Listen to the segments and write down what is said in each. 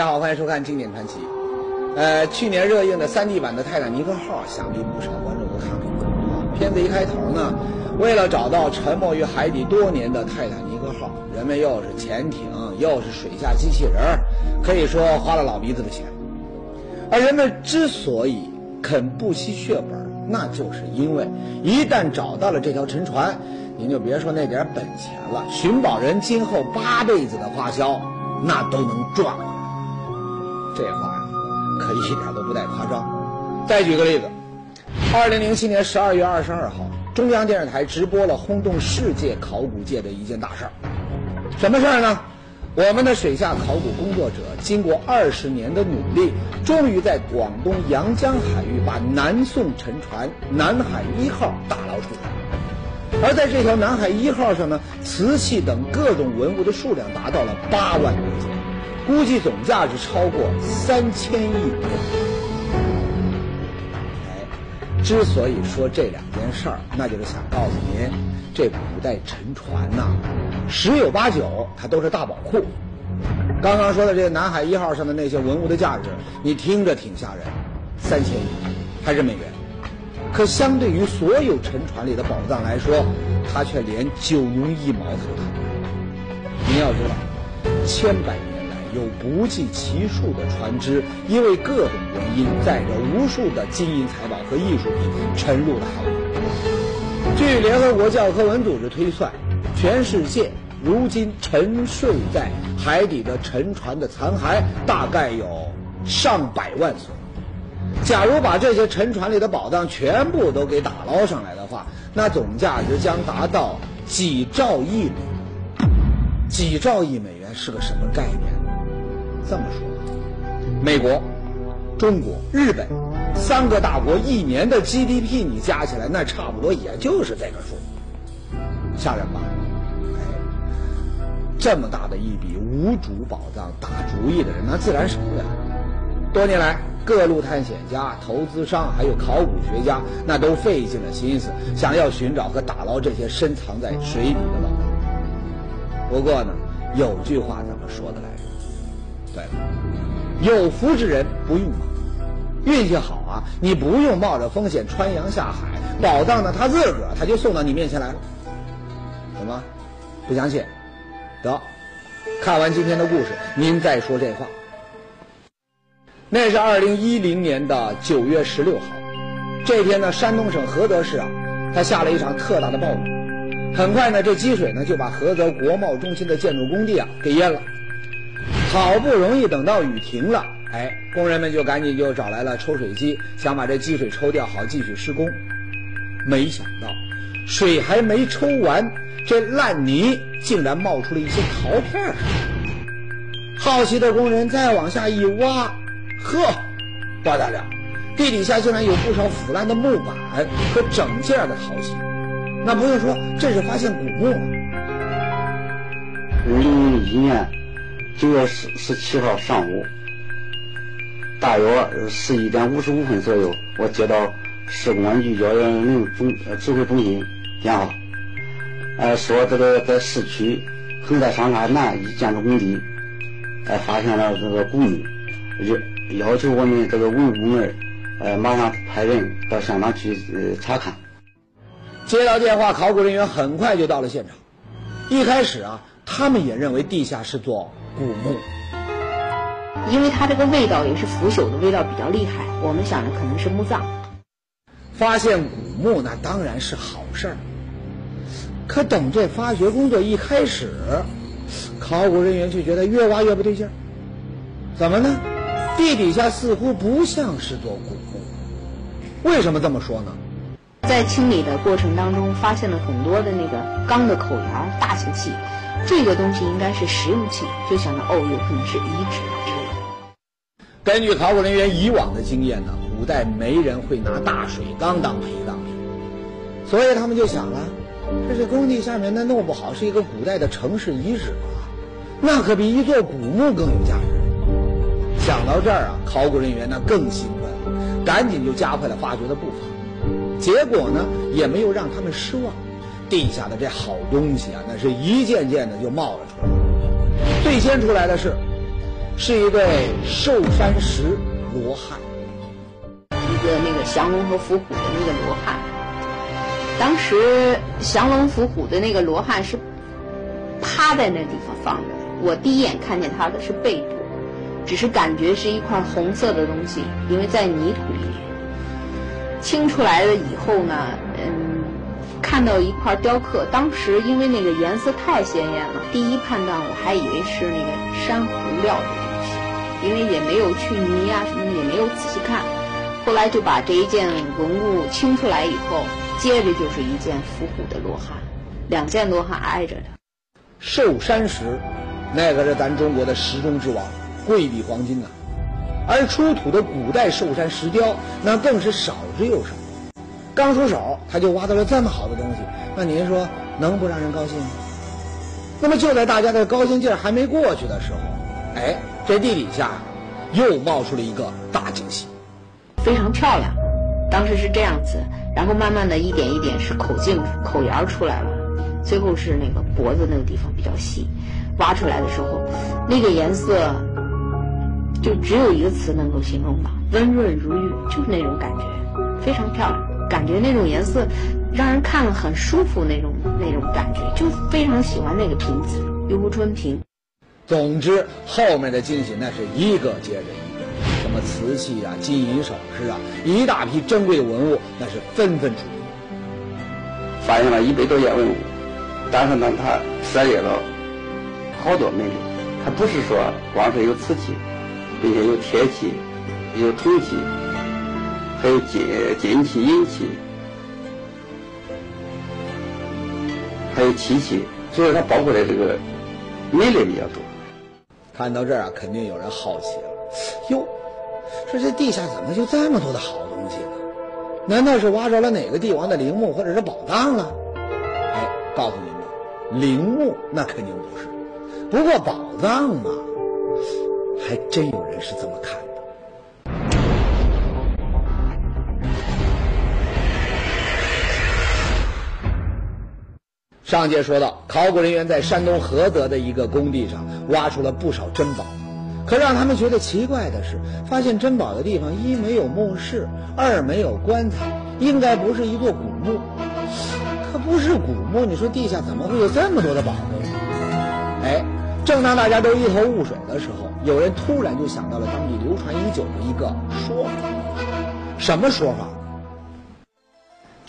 大家好，欢迎收看《经典传奇》。呃，去年热映的 3D 版的《泰坦尼克号》，想必不少观众都看过。片子一开头呢，为了找到沉没于海底多年的泰坦尼克号，人们又是潜艇，又是水下机器人，可以说花了老鼻子的钱。而人们之所以肯不惜血本，那就是因为一旦找到了这条沉船，您就别说那点本钱了，寻宝人今后八辈子的花销，那都能赚回来。这话呀，可一点都不带夸张。再举个例子，二零零七年十二月二十二号，中央电视台直播了轰动世界考古界的一件大事儿。什么事儿呢？我们的水下考古工作者经过二十年的努力，终于在广东阳江海域把南宋沉船“南海一号”打捞出来。而在这条“南海一号”上呢，瓷器等各种文物的数量达到了八万多件。估计总价值超过三千亿。哎，之所以说这两件事儿，那就是想告诉您，这古代沉船呐，十有八九它都是大宝库。刚刚说的这个南海一号上的那些文物的价值，你听着挺吓人，三千亿还是美元。可相对于所有沉船里的宝藏来说，它却连九牛一毛都谈不上。您要知道，千百年。有不计其数的船只，因为各种原因，载着无数的金银财宝和艺术品沉入了海底。据联合国教科文组织推算，全世界如今沉睡在海底的沉船的残骸大概有上百万艘。假如把这些沉船里的宝藏全部都给打捞上来的话，那总价值将达到几兆亿美元。几兆亿美元是个什么概念？这么说，美国、中国、日本三个大国一年的 GDP 你加起来，那差不多也就是这个数，吓人吧？哎，这么大的一笔无主宝藏，打主意的人那自然少不了。多年来，各路探险家、投资商还有考古学家，那都费尽了心思，想要寻找和打捞这些深藏在水底的宝藏。不过呢，有句话怎么说的来？对，有福之人不用忙，运气好啊，你不用冒着风险穿洋下海，宝藏呢，他自个儿他就送到你面前来了。怎么，不相信？得，看完今天的故事，您再说这话。那是二零一零年的九月十六号，这天呢，山东省菏泽市啊，它下了一场特大的暴雨，很快呢，这积水呢就把菏泽国贸中心的建筑工地啊给淹了。好不容易等到雨停了，哎，工人们就赶紧就找来了抽水机，想把这积水抽掉，好继续施工。没想到，水还没抽完，这烂泥竟然冒出了一些陶片儿。好奇的工人再往下一挖，呵，不得了，地底下竟然有不少腐烂的木板和整件的陶器。那不用说，这是发现古墓了。二零零一年。九月十十七号上午，大约十一点五十五分左右，我接到市公安局幺幺零总指挥中心电话，呃，说这个在市区恒泰商厦南一建筑工地，呃，发现了这个古墓，要要求我们这个文物部门，呃，马上派人到现场去呃查看。接到电话，考古人员很快就到了现场。一开始啊，他们也认为地下是座。古墓，因为它这个味道也是腐朽的味道比较厉害，我们想着可能是墓葬。发现古墓那当然是好事儿，可等这发掘工作一开始，考古人员就觉得越挖越不对劲儿。怎么呢？地底下似乎不像是座古墓。为什么这么说呢？在清理的过程当中，发现了很多的那个缸的口沿、大型器。这个东西应该是实用器，就想到哦，有可能是遗址之类的。根据考古人员以往的经验呢，古代没人会拿大水缸当陪葬品，所以他们就想了，这是工地下面那弄不好是一个古代的城市遗址啊，那可比一座古墓更有价值。想到这儿啊，考古人员呢更兴奋，赶紧就加快了发掘的步伐，结果呢也没有让他们失望。地下的这好东西啊，那是一件件的就冒了出来。最先出来的是是一对寿山石罗汉，一个那个降龙和伏虎的那个罗汉。当时降龙伏虎的那个罗汉是趴在那地方放着，我第一眼看见他的是背部，只是感觉是一块红色的东西，因为在泥土里面清出来了以后呢，看到一块雕刻，当时因为那个颜色太鲜艳了，第一判断我还以为是那个珊瑚料的东西，因为也没有去泥啊什么，也没有仔细看。后来就把这一件文物清出来以后，接着就是一件伏虎的罗汉，两件罗汉挨着的。寿山石，那个是咱中国的石中之王，贵比黄金呐、而出土的古代寿山石雕，那更是少之又少。刚出手，他就挖到了这么好的东西，那您说能不让人高兴吗？那么就在大家的高兴劲儿还没过去的时候，哎，这地底下又冒出了一个大惊喜。非常漂亮。当时是这样子，然后慢慢的一点一点是口径、口沿儿出来了，最后是那个脖子那个地方比较细，挖出来的时候，那个颜色就只有一个词能够形容吧，温润如玉，就是那种感觉，非常漂亮，感觉那种颜色让人看了很舒服那种那种感觉，就非常喜欢那个瓶子，玉壶春瓶。总之，后面的惊喜那是一个接着一个，什么瓷器啊、金银首饰啊，一大批珍贵的文物，那是纷纷出土。发现了一百多件文物，但是呢，它涉猎了好多门类。它不是说光是有瓷器，并且有铁器、有铜器，还有金金器、银器，还有漆器，所以它包括的这个门类比较多。看到这儿啊，肯定有人好奇了，哟，说这地下怎么就这么多的好东西呢？难道是挖着了哪个帝王的陵墓或者是宝藏了？哎，告诉你们，陵墓那肯定不是，不过宝藏嘛，还真有人是这么看的。上节说到，考古人员在山东菏泽的一个工地上挖出了不少珍宝，可让他们觉得奇怪的是，发现珍宝的地方一没有墓室，二没有棺材，应该不是一座古墓。可不是古墓，你说地下怎么会有这么多的宝贝？哎，正当大家都一头雾水的时候，有人突然就想到了当地流传已久的一个说法。什么说法？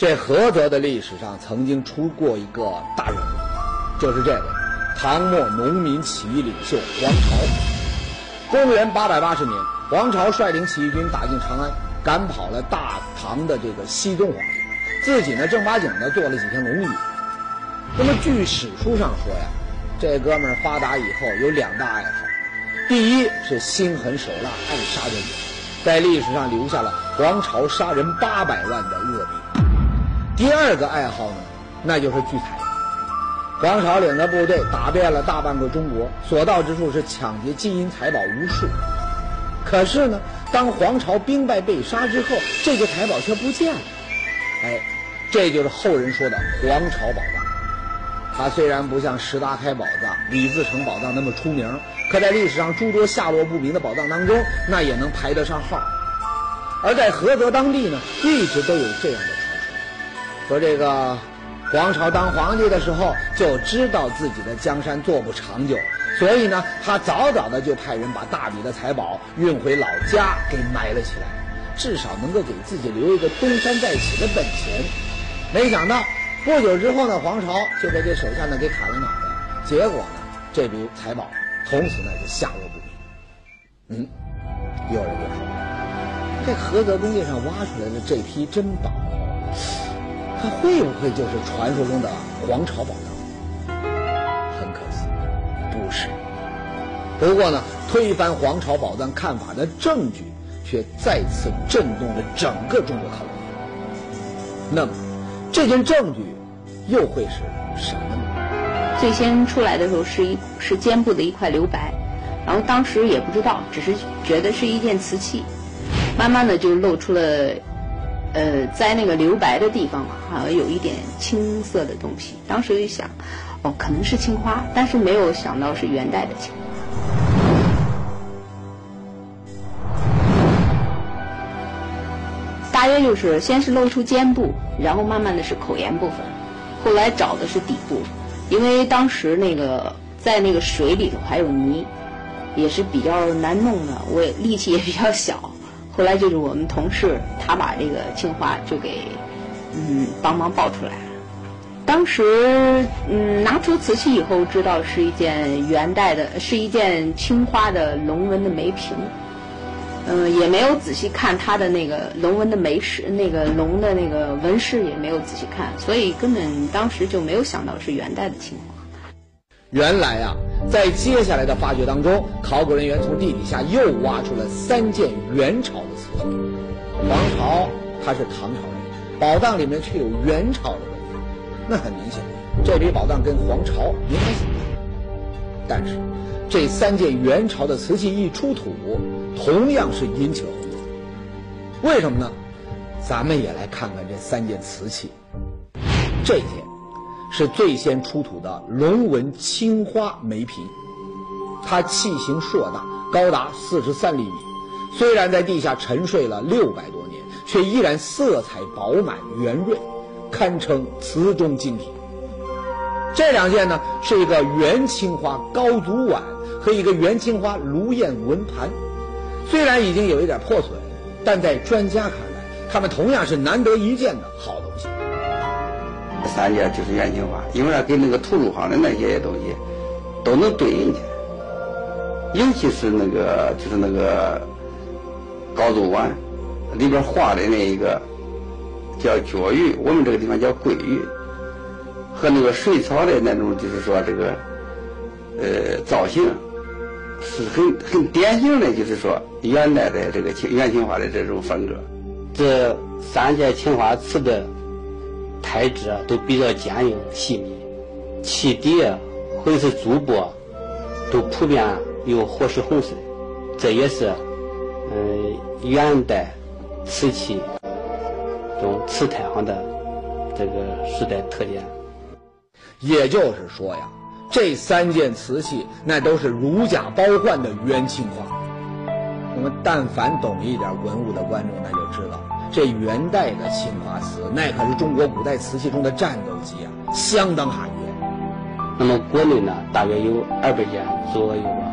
这菏泽的历史上曾经出过一个大人物，就是这位唐末农民起义领袖黄巢。公元八百八十年，黄巢率领起义军打进长安，赶跑了大唐的这个西宗皇帝，自己呢正八经的做了几天农役。那么据史书上说呀，这哥们儿发达以后有两大爱好，第一是心狠手辣，爱杀人，在历史上留下了黄巢杀人八百万的恶。第二个爱好呢，那就是聚财。黄巢领的部队打遍了大半个中国，所到之处是抢劫金银财宝无数。可是呢，当黄巢兵败被杀之后，这些财宝却不见了。哎，这就是后人说的黄巢宝藏。它虽然不像石达开宝藏、李自成宝藏那么出名，可在历史上诸多下落不明的宝藏当中，那也能排得上号。而在菏泽当地呢，一直都有这样的说。这个黄巢当皇帝的时候就知道自己的江山做不长久，所以呢，他早早的就派人把大笔的财宝运回老家给埋了起来，至少能够给自己留一个东山再起的本钱。没想到不久之后呢，黄巢就被这手下呢给砍了脑袋，结果呢，这笔财宝从此呢就下落不明。嗯，有人就说，这菏泽工地上挖出来的这批珍宝。它会不会就是传说中的黄巢宝藏？很可惜，不是。不过呢，推翻黄巢宝藏看法的证据却再次震动了整个中国考古。那么，这件证据又会是什么呢？最先出来的时候是一是肩部的一块留白，然后当时也不知道，只是觉得是一件瓷器，慢慢的就露出了。呃在那个留白的地方好像有一点青色的东西当时一想哦可能是青花但是没有想到是元代的青花。大约就是先是露出肩部然后慢慢的是口沿部分后来找的是底部因为当时那个在那个水里头还有泥也是比较难弄的我力气也比较小。后来就是我们同事，他把这个青花就给嗯帮忙抱出来了。当时嗯拿出瓷器以后，知道是一件元代的，是一件青花的龙纹的梅瓶。嗯，也没有仔细看它的那个龙纹的梅饰，那个龙的那个纹饰也没有仔细看，所以根本当时就没有想到是元代的青花。原来啊，在接下来的发掘当中，考古人员从地底下又挖出了三件元朝的瓷器。黄巢他是唐朝人，宝藏里面却有元朝的文字，那很明显，这批宝藏跟黄巢没关系。但是，这三件元朝的瓷器一出土，同样是引起了轰动。为什么呢？咱们也来看看这三件瓷器。这件是最先出土的龙纹青花梅瓶，它器型硕大，高达四十三厘米。虽然在地下沉睡了六百多年，却依然色彩饱满圆润，堪称瓷中精品。这两件呢，是一个元青花高足碗和一个元青花炉焰纹盘。虽然已经有一点破损，但在专家看来，它们同样是难得一见的好。三件就是元青花，因为它跟那个吐鲁坊的那些东西都能对应起来，尤其是那个就是那个高足碗里边画的那一个叫角玉，我们这个地方叫桂玉，和那个水草的那种就是说这个呃造型是很很典型的，就是说元代的这个青元青花的这种风格。这三件青花瓷的。胎质啊都比较坚硬细密，器底啊或者是足部都普遍有火石红色，这也是嗯元代瓷器中瓷胎上的这个时代特点。也就是说呀，这三件瓷器那都是如假包换的元青花。那么，但凡懂一点文物的观众，那就知道。这元代的青花瓷，那可是中国古代瓷器中的战斗机啊，相当罕见。那么国内呢，大约有二百件左右吧。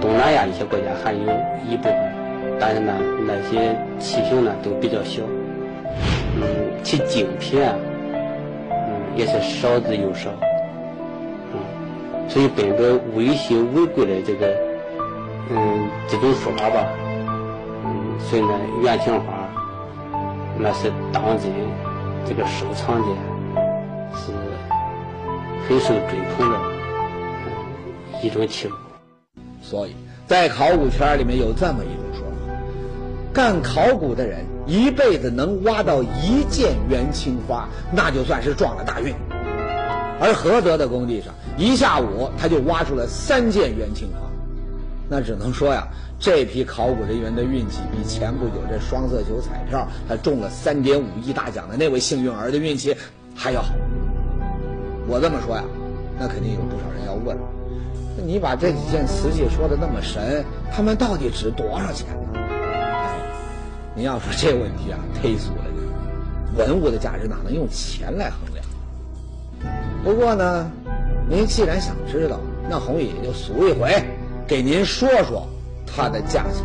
东南亚一些国家还有一部分，但是呢，那些器型呢都比较小，嗯，其精品啊，嗯，也是少之又少，嗯，所以本着物以稀为贵的这个，嗯，这种说法吧。所以呢，元青花那是当今这个收藏界是很受追捧的一种器物。所以在考古圈里面有这么一种说法：干考古的人一辈子能挖到一件元青花，那就算是撞了大运。而菏泽的工地上，一下午他就挖出了三件元青花，那只能说呀。这批考古人员的运气比前不久这双色球彩票他中了三点五亿大奖的那位幸运儿的运气还要好。我这么说呀，那肯定有不少人要问：你把这几件瓷器说的那么神，他们到底值多少钱呢？哎，您要说这问题啊，忒俗了。文物的价值哪能用钱来衡量？不过呢，您既然想知道，那红宇也就俗一回，给您说说。它的价钱，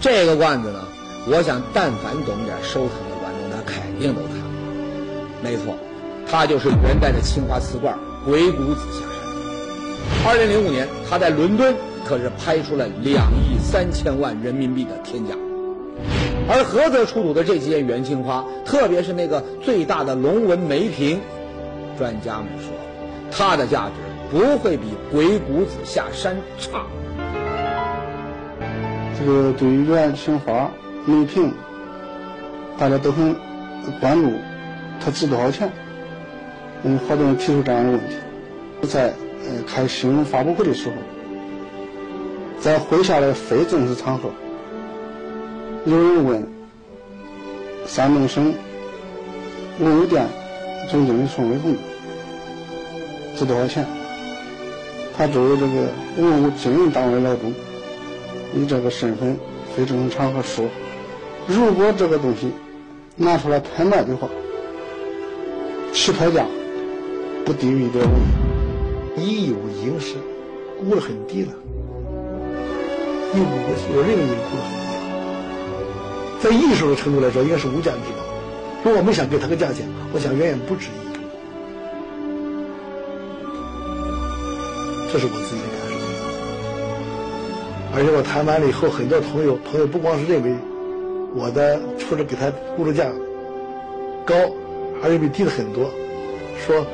这个罐子呢，我想但凡懂点收藏的观众，他肯定都看过。没错，它就是元代的青花瓷罐“鬼谷子下山”。二零零五年，它在伦敦可是拍出了两亿三千万人民币的天价。而菏泽出土的这几件元青花，特别是那个最大的龙纹梅瓶，专家们说，它的价值不会比“鬼谷子下山”差。这个对于元青花梅瓶，大家都很关注，它值多少钱？嗯，好多人提出这样的问题。在呃开新闻发布会的时候，在会下的非正式场合，有人问山东省文物店总经理宋伟红值多少钱？他作为这个文物经营单位的老总。以这个身份非正常场合说，如果这个东西拿出来拍卖的话，起拍价不低于一点五亿，已有影视估的很低了，有有认为估得很低了，在艺术的程度来说，应该是无价之宝。如果我们想给他个价钱，我想远远不止一亿。这是我自己。而且我谈完了以后，很多朋友朋友不光是认为我的除了给他估的价高，还认为低了很多，说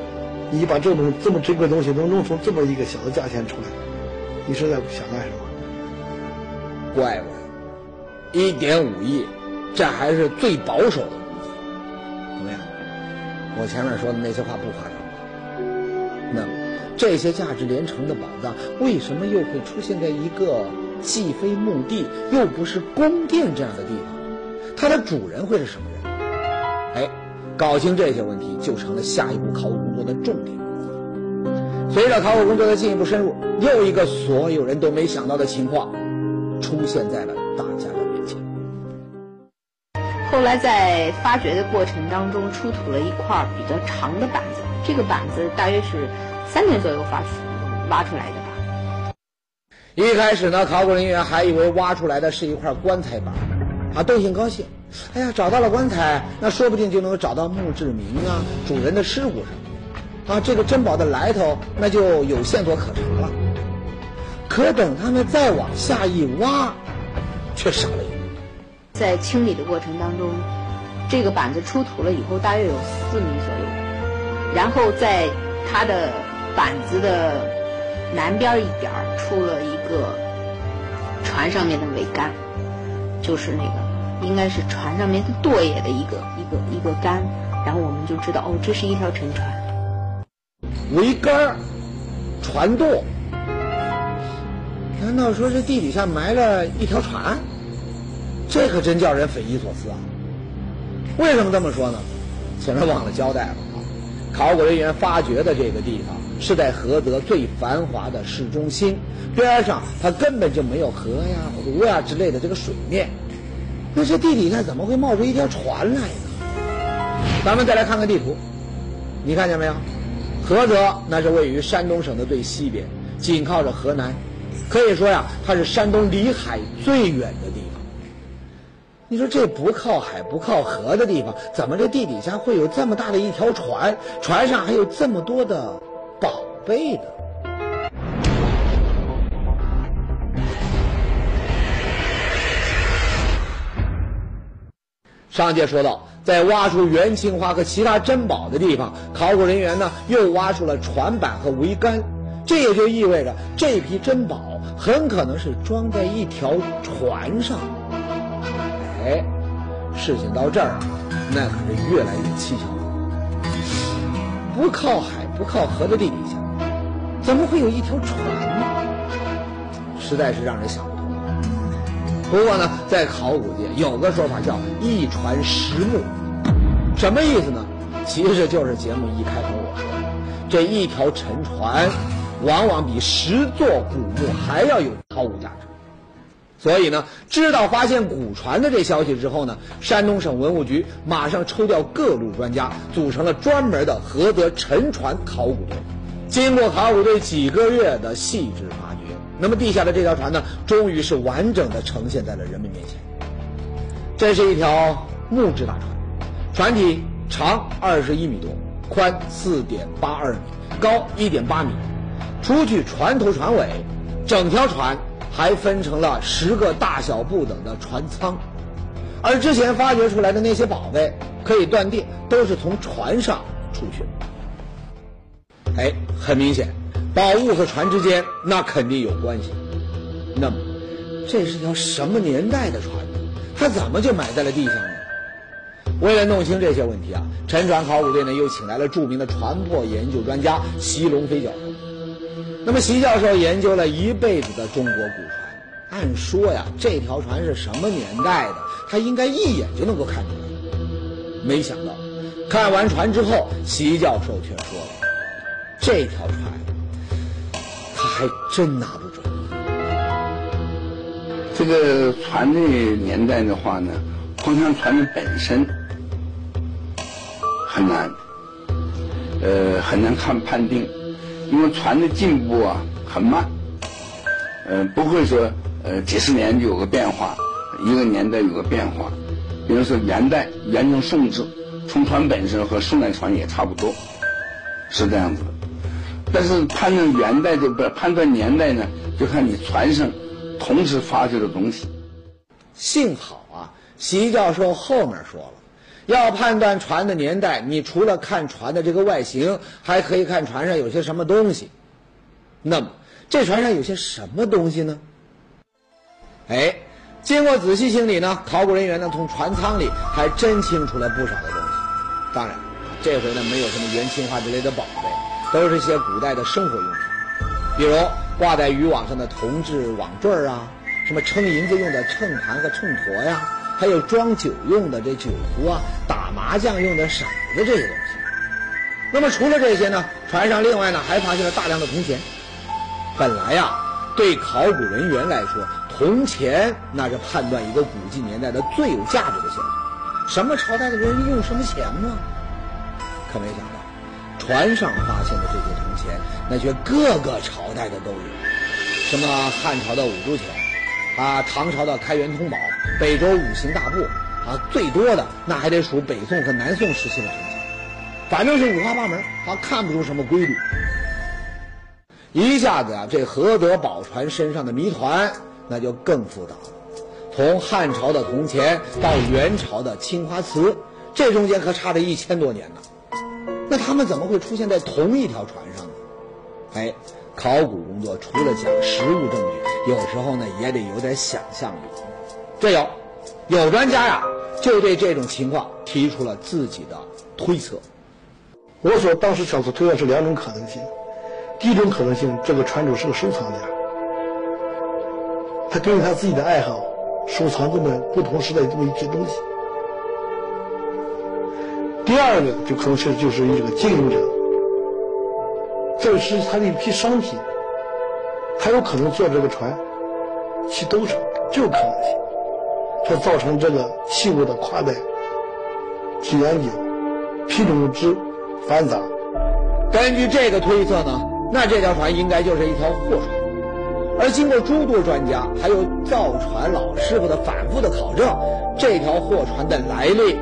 你把这种这么珍贵的东西能弄出这么一个小的价钱出来，你是在想干什么？乖乖，一点五亿，这还是最保守的估计。怎么样？我前面说的那些话不夸张吧？那么这些价值连城的宝藏，为什么又会出现在一个既非墓地又不是宫殿这样的地方？它的主人会是什么人？哎，搞清这些问题，就成了下一步考古工作的重点。随着考古工作的进一步深入，又一个所有人都没想到的情况出现在了大家的面前。后来在发掘的过程当中，出土了一块比较长的板子，这个板子大约是三年左右发出挖出来的。一开始呢，考古人员还以为挖出来的是一块棺材板，啊，都挺高兴。哎呀，找到了棺材，那说不定就能找到墓志铭啊、主人的尸骨什么的，啊，这个珍宝的来头那就有线索可查了。可等他们再往下一挖，却傻了眼。在清理的过程当中，这个板子出土了以后，大约有四米左右。然后在它的板子的南边一点出了一个船上面的桅杆，就是那个应该是船上面的舵叶的一个一个一个杆。然后我们就知道，哦，这是一条沉船。桅杆、船舵，难道说这地底下埋了一条船？这可真叫人匪夷所思啊！为什么这么说呢？前面忘了交代了啊。考古人员发掘的这个地方是在菏泽最繁华的市中心，边上它根本就没有河呀、湖呀之类的这个水面。那这地底下怎么会冒出一条船来呢？咱们再来看看地图，你看见没有？菏泽那是位于山东省的最西边，紧靠着河南，可以说呀，它是山东离海最远的地方。你说这不靠海不靠河的地方，怎么这地底下会有这么大的一条船？船上还有这么多的宝贝呢？上节说到，在挖出元青花和其他珍宝的地方，考古人员呢又挖出了船板和桅杆，这也就意味着这批珍宝很可能是装在一条船上。哎，事情到这儿，那可是越来越蹊跷了。不靠海不靠河的地底下，怎么会有一条船呢？实在是让人想不通。不过呢，在考古界有个说法叫“一船十墓”，什么意思呢？其实就是节目一开头我说的，这一条沉船，往往比十座古墓还要有考古价值。所以呢，知道发现古船的这消息之后呢，山东省文物局马上抽调各路专家，组成了专门的菏泽沉船考古队。经过考古队几个月的细致发掘，那么地下的这条船呢，终于是完整的呈现在了人们面前。这是一条木质大船，船体长二十一米多，宽四点八二米，高一点八米。除去船头船尾，整条船。还分成了十个大小不等的船舱，而之前发掘出来的那些宝贝，可以断定都是从船上出去。哎，很明显，宝物和船之间那肯定有关系。那么，这是条什么年代的船呢？它怎么就埋在了地上呢？为了弄清这些问题啊，沉船考古队呢又请来了著名的船舶研究专家席龙飞教授。那么，席教授研究了一辈子的中国古船，按说呀，这条船是什么年代的，他应该一眼就能够看出来。没想到，看完船之后，席教授却说了：“这条船，他还真拿不准。”这个船的年代的话呢，光看船的本身很难，呃，很难看判定，因为船的进步啊很慢，呃，不会说呃几十年就有个变化，一个年代有个变化。比如说元代、元正、宋制，从船本身和宋代船也差不多，是这样子的。但是判断元代的不判断年代呢，就看你船上同时发掘的东西。幸好啊，习教授后面说了，要判断船的年代，你除了看船的这个外形，还可以看船上有些什么东西。那么，这船上有些什么东西呢？哎，经过仔细清理呢，考古人员呢从船舱里还真清出了不少的东西。当然，这回呢没有什么元青花之类的宝贝。都是些古代的生活用品，比如挂在渔网上的铜制网坠儿啊，什么称银子用的秤盘和秤砣呀，还有装酒用的这酒壶啊，打麻将用的骰子这些东西。那么除了这些呢，船上另外呢还发现了大量的铜钱。本来呀，对考古人员来说，铜钱那是判断一个古迹年代的最有价值的线索。什么朝代的人用什么钱呢？可没想到。船上发现的这些铜钱，那却各个朝代的都有，什么汉朝的五铢钱，啊，唐朝的开元通宝，北周五行大部，啊，最多的那还得数北宋和南宋时期的铜钱，反正是五花八门，啊，看不出什么规律。一下子啊，这何德宝船身上的谜团那就更复杂了，从汉朝的铜钱到元朝的青花瓷，这中间可差着一千多年呢。那他们怎么会出现在同一条船上呢？哎，考古工作除了讲实物证据，有时候呢也得有点想象力。这有，有专家呀就对这种情况提出了自己的推测。我所当时小组推断是两种可能性：第一种可能性，这个船主是个收藏家，他根据他自己的爱好收藏这么不同时代这么一批东西。第二个就可能是就是一个经营者，这是他的一批商品，他有可能坐这个船去兜售，就有可能性，它造成这个器物的夸代、质研究、品种之繁杂。根据这个推测呢，那这条船应该就是一条货船，而经过诸多专家还有造船老师傅的反复的考证，这条货船的来历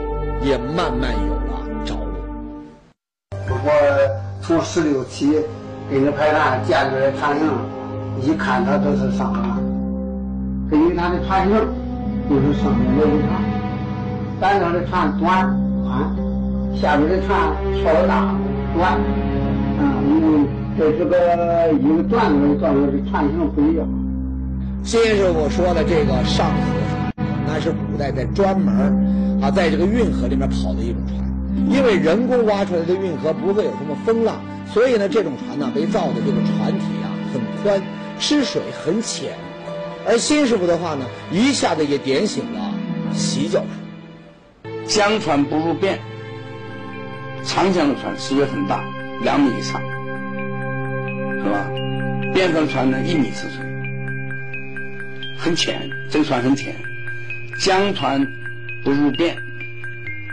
也慢慢有了着落。我从十六七跟着排船见着船型，一看它都是上船。根据它的船型，就是上面的一船。咱这的船短宽，下边的船稍大短。嗯，因为这这个一个段子段子的船型不一样。新师傅说的这个上河船，那是古代在专门啊，在这个运河里面跑的一种船。因为人工挖出来的运河不会有什么风浪，所以呢，这种船呢被造的这个船体啊很宽，吃水很浅。而新师傅的话呢，一下子也点醒了习教授。江船不入汴，长江的船尺寸很大，两米以上，是吧？便船的船呢一米尺寸，很浅，这个船很浅。江船不入汴。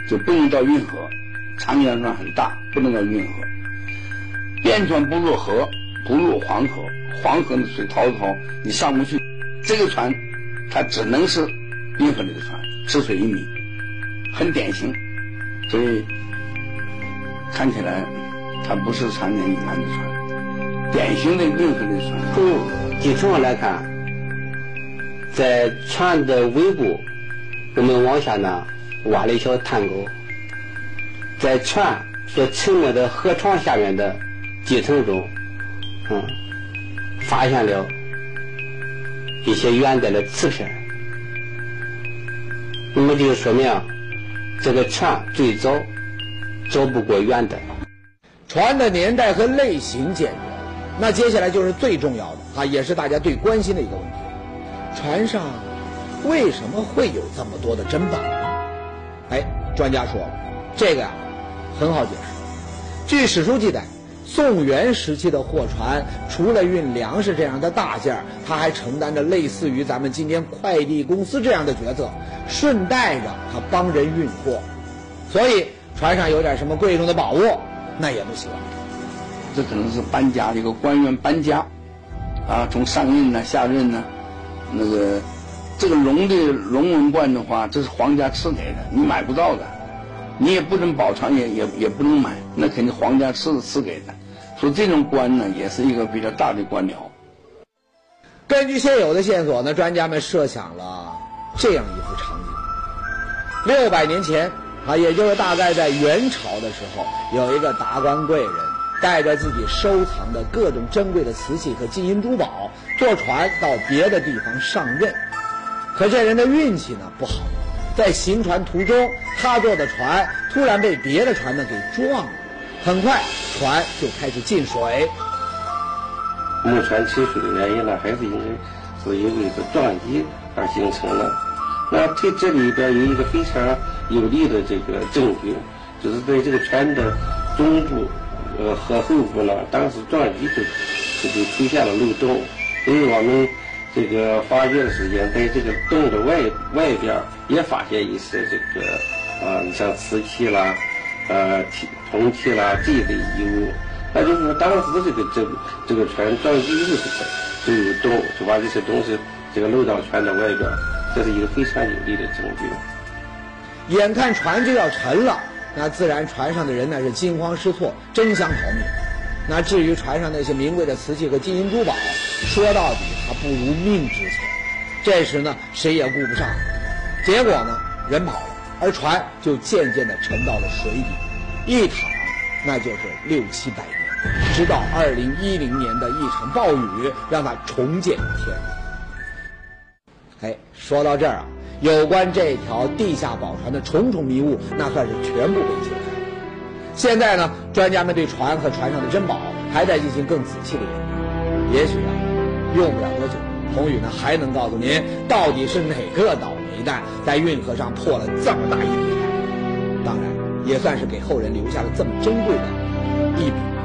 就不能到运河，长江船很大，不能到运河。汴船不入河，不入黄河，黄河的水滔滔，你上不去。这个船，它只能是运河里的船，吃水一米，很典型。所以看起来，它不是长江以南的船，典型的运河里的船。从地层上来看，在船的尾部，我们往下呢。挖了一条探沟，在船所沉没的河床下面的地层中，嗯，发现了一些元代的瓷片。那么就说明这个船最早早不过元代。船的年代和类型解决了，那接下来就是最重要的啊，也是大家最关心的一个问题：船上为什么会有这么多的珍宝？哎，专家说，这个呀很好解释。据史书记载，宋元时期的货船，除了运粮食这样的大件儿，它还承担着类似于咱们今天快递公司这样的角色，顺带着它帮人运货。所以船上有点什么贵重的宝物，那也不行。这可能是搬家的一个官员搬家，啊，从上任呢、下任呢，那个这个龙的龙纹冠的话，这是皇家赐给的，你买不到的，你也不能保存，也也也不能买，那肯定皇家赐赐给的。所以这种官呢，也是一个比较大的官僚。根据现有的线索呢，专家们设想了这样一幅场景：六百年前啊，也就是大概在元朝的时候，有一个达官贵人带着自己收藏的各种珍贵的瓷器和金银珠宝，坐船到别的地方上任。可这人的运气呢不好，在行船途中，他坐的船突然被别的船呢给撞了，很快船就开始进水。木船起水的原因呢，还是因为是因为是撞击而形成的。那这这里边有一个非常有力的这个证据，就是在这个船的中部呃和后部呢，当时撞击就就就出现了漏洞，所以我们这个发掘的时间，在这个洞的外外边也发现一些这个啊，你像瓷器啦、呃铜器啦这一类遗物。那就是，当时这个这这个船撞击以后就有洞，就把这些东西这个漏到船的外边，这是一个非常有力的证据。眼看船就要沉了，那自然船上的人呢是惊慌失措，争相逃命。那至于船上那些名贵的瓷器和金银珠宝，说到底不如命值钱。这时呢，谁也顾不上，结果呢，人跑了，而船就渐渐地沉到了水底，一躺那就是六七百年。直到二零一零年的一场暴雨，让它重见天日。哎，说到这儿啊，有关这条地下宝船的重重迷雾，那算是全部被解开。现在呢，专家们对船和船上的珍宝还在进行更仔细的研究。也许啊，用不了多久，宏宇呢还能告诉您，到底是哪个倒霉蛋在运河上破了这么大一笔。当然，也算是给后人留下了这么珍贵的一笔。